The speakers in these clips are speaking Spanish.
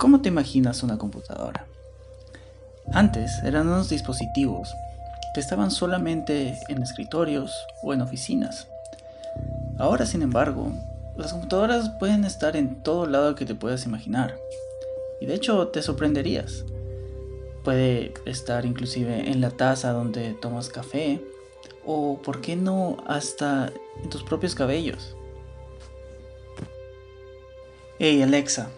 ¿Cómo te imaginas una computadora? Antes eran unos dispositivos que estaban solamente en escritorios o en oficinas. Ahora, sin embargo, las computadoras pueden estar en todo lado que te puedas imaginar. Y de hecho te sorprenderías. Puede estar inclusive en la taza donde tomas café o, ¿por qué no, hasta en tus propios cabellos? Hey Alexa.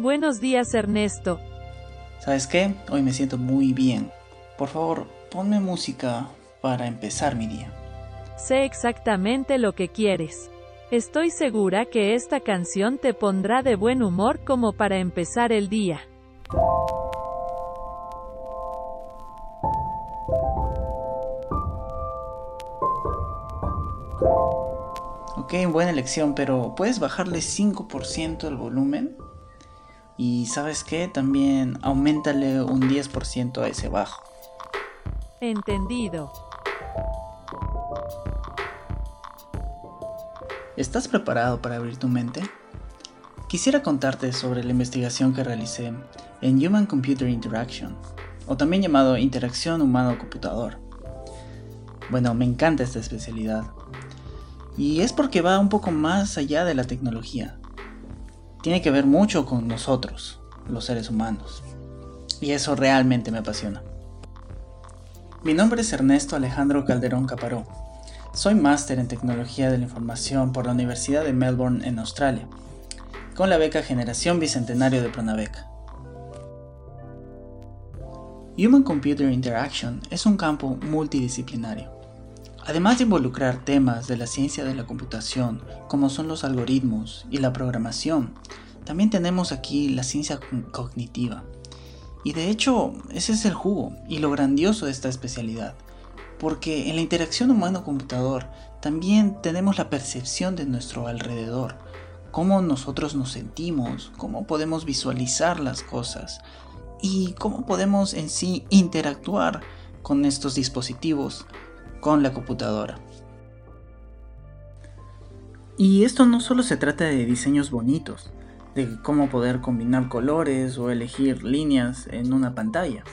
Buenos días Ernesto. ¿Sabes qué? Hoy me siento muy bien. Por favor, ponme música para empezar mi día. Sé exactamente lo que quieres. Estoy segura que esta canción te pondrá de buen humor como para empezar el día. Ok, buena elección, pero ¿puedes bajarle 5% el volumen? Y sabes qué, también aumentale un 10% a ese bajo. Entendido. ¿Estás preparado para abrir tu mente? Quisiera contarte sobre la investigación que realicé en Human Computer Interaction, o también llamado Interacción Humano-Computador. Bueno, me encanta esta especialidad. Y es porque va un poco más allá de la tecnología. Tiene que ver mucho con nosotros, los seres humanos. Y eso realmente me apasiona. Mi nombre es Ernesto Alejandro Calderón Caparó soy máster en tecnología de la información por la Universidad de Melbourne en Australia, con la beca Generación Bicentenario de Pronavec. Human Computer Interaction es un campo multidisciplinario. Además de involucrar temas de la ciencia de la computación, como son los algoritmos y la programación, también tenemos aquí la ciencia cognitiva. Y de hecho, ese es el jugo y lo grandioso de esta especialidad, porque en la interacción humano-computador también tenemos la percepción de nuestro alrededor, cómo nosotros nos sentimos, cómo podemos visualizar las cosas y cómo podemos en sí interactuar con estos dispositivos, con la computadora. Y esto no solo se trata de diseños bonitos, de cómo poder combinar colores o elegir líneas en una pantalla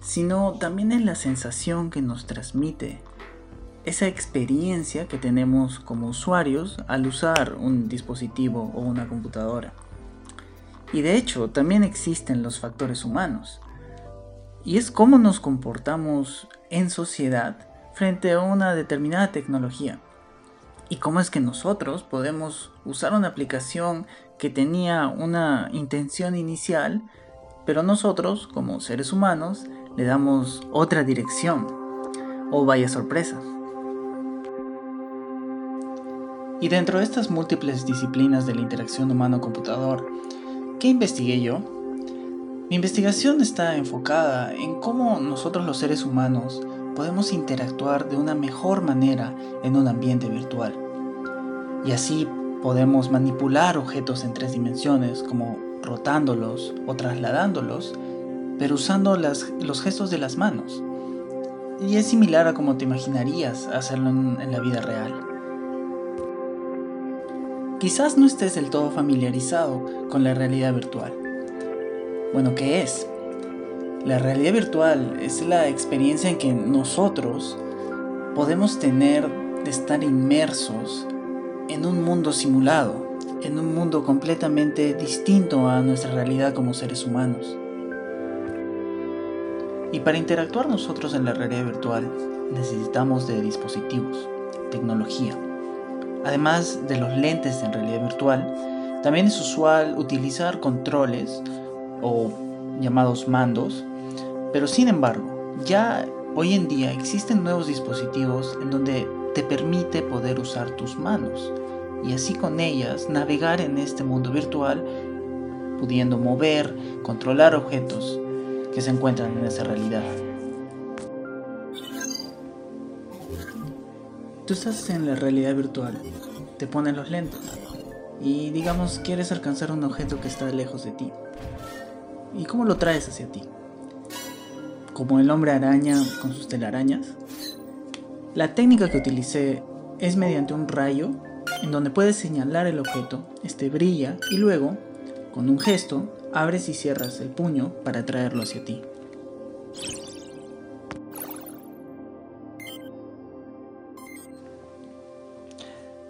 sino también en la sensación que nos transmite, esa experiencia que tenemos como usuarios al usar un dispositivo o una computadora. Y de hecho, también existen los factores humanos. Y es cómo nos comportamos en sociedad frente a una determinada tecnología. Y cómo es que nosotros podemos usar una aplicación que tenía una intención inicial, pero nosotros, como seres humanos, le damos otra dirección. O vaya sorpresa. Y dentro de estas múltiples disciplinas de la interacción humano-computador, ¿qué investigué yo? Mi investigación está enfocada en cómo nosotros los seres humanos podemos interactuar de una mejor manera en un ambiente virtual. Y así podemos manipular objetos en tres dimensiones como rotándolos o trasladándolos pero usando los gestos de las manos. Y es similar a como te imaginarías hacerlo en, la vida real. Quizás no estés del todo familiarizado con la realidad virtual. Bueno, ¿qué es? La realidad virtual es la experiencia en que nosotros podemos tener de estar inmersos en un mundo simulado, en un mundo completamente distinto a nuestra realidad como seres humanos. Y para interactuar nosotros en la realidad virtual necesitamos de dispositivos, tecnología. Además de los lentes en realidad virtual, también es usual utilizar controles o llamados mandos, pero sin embargo, ya hoy en día existen nuevos dispositivos en donde te permite poder usar tus manos y así con ellas navegar en este mundo virtual, pudiendo mover, controlar objetos que se encuentran en esa realidad. Tú estás en la realidad virtual, te ponen los lentes y digamos quieres alcanzar un objeto que está lejos de ti. ¿Y cómo lo traes hacia ti? Como el hombre araña con sus telarañas. La técnica que utilicé es mediante un rayo en donde puedes señalar el objeto, este brilla y luego, con un gesto, abres y cierras el puño para traerlo hacia ti.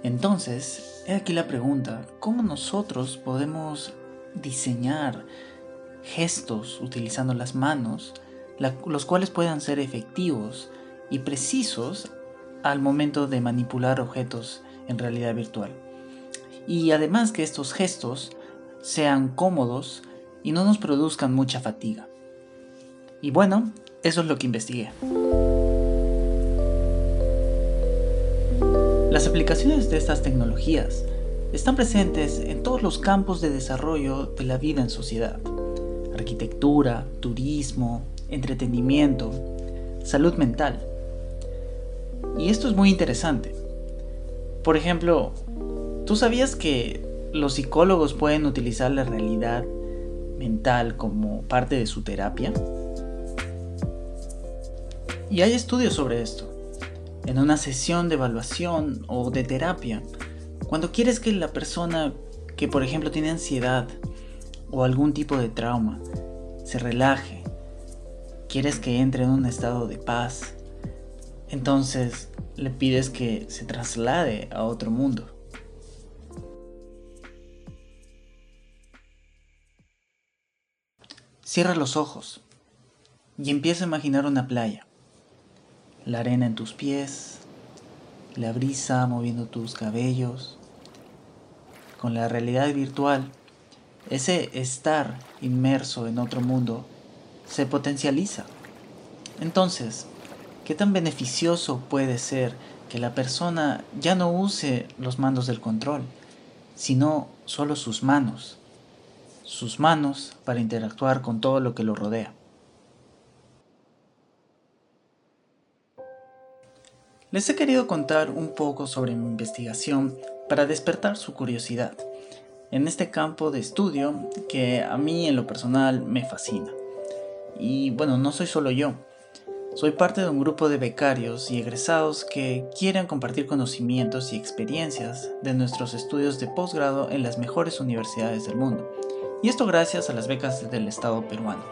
Entonces, he aquí la pregunta, ¿cómo nosotros podemos diseñar gestos utilizando las manos, los cuales puedan ser efectivos y precisos al momento de manipular objetos en realidad virtual? Y además que estos gestos sean cómodos y no nos produzcan mucha fatiga. Y bueno, eso es lo que investigué. Las aplicaciones de estas tecnologías están presentes en todos los campos de desarrollo de la vida en sociedad. Arquitectura, turismo, entretenimiento, salud mental. Y esto es muy interesante. Por ejemplo, ¿tú sabías que los psicólogos pueden utilizar la realidad mental como parte de su terapia? Y hay estudios sobre esto en una sesión de evaluación o de terapia, cuando quieres que la persona que por ejemplo tiene ansiedad o algún tipo de trauma se relaje, quieres que entre en un estado de paz, entonces le pides que se traslade a otro mundo. Cierra los ojos y empieza a imaginar una playa la arena en tus pies, la brisa moviendo tus cabellos. Con la realidad virtual, ese estar inmerso en otro mundo se potencializa. Entonces, ¿qué tan beneficioso puede ser que la persona ya no use los mandos del control, sino solo sus manos? Sus manos para interactuar con todo lo que lo rodea. Les he querido contar un poco sobre mi investigación para despertar su curiosidad en este campo de estudio que a mí en lo personal me fascina. Y bueno, no soy solo yo. Soy parte de un grupo de becarios y egresados que quieren compartir conocimientos y experiencias de nuestros estudios de posgrado en las mejores universidades del mundo. Y esto gracias a las becas del Estado peruano.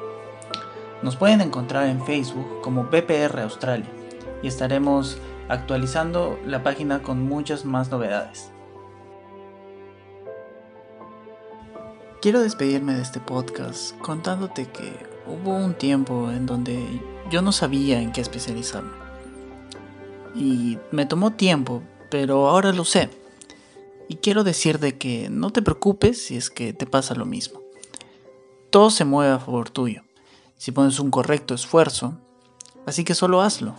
Nos pueden encontrar en Facebook como BPR Australia y estaremos actualizando la página con muchas más novedades. Quiero despedirme de este podcast contándote que hubo un tiempo en donde yo no sabía en qué especializarme. Y me tomó tiempo, pero ahora lo sé. Y quiero decirte que no te preocupes si es que te pasa lo mismo. Todo se mueve a favor tuyo, si pones un correcto esfuerzo, así que solo hazlo.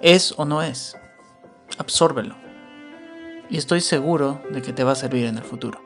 ¿Es o no es? Absórbelo. Y estoy seguro de que te va a servir en el futuro.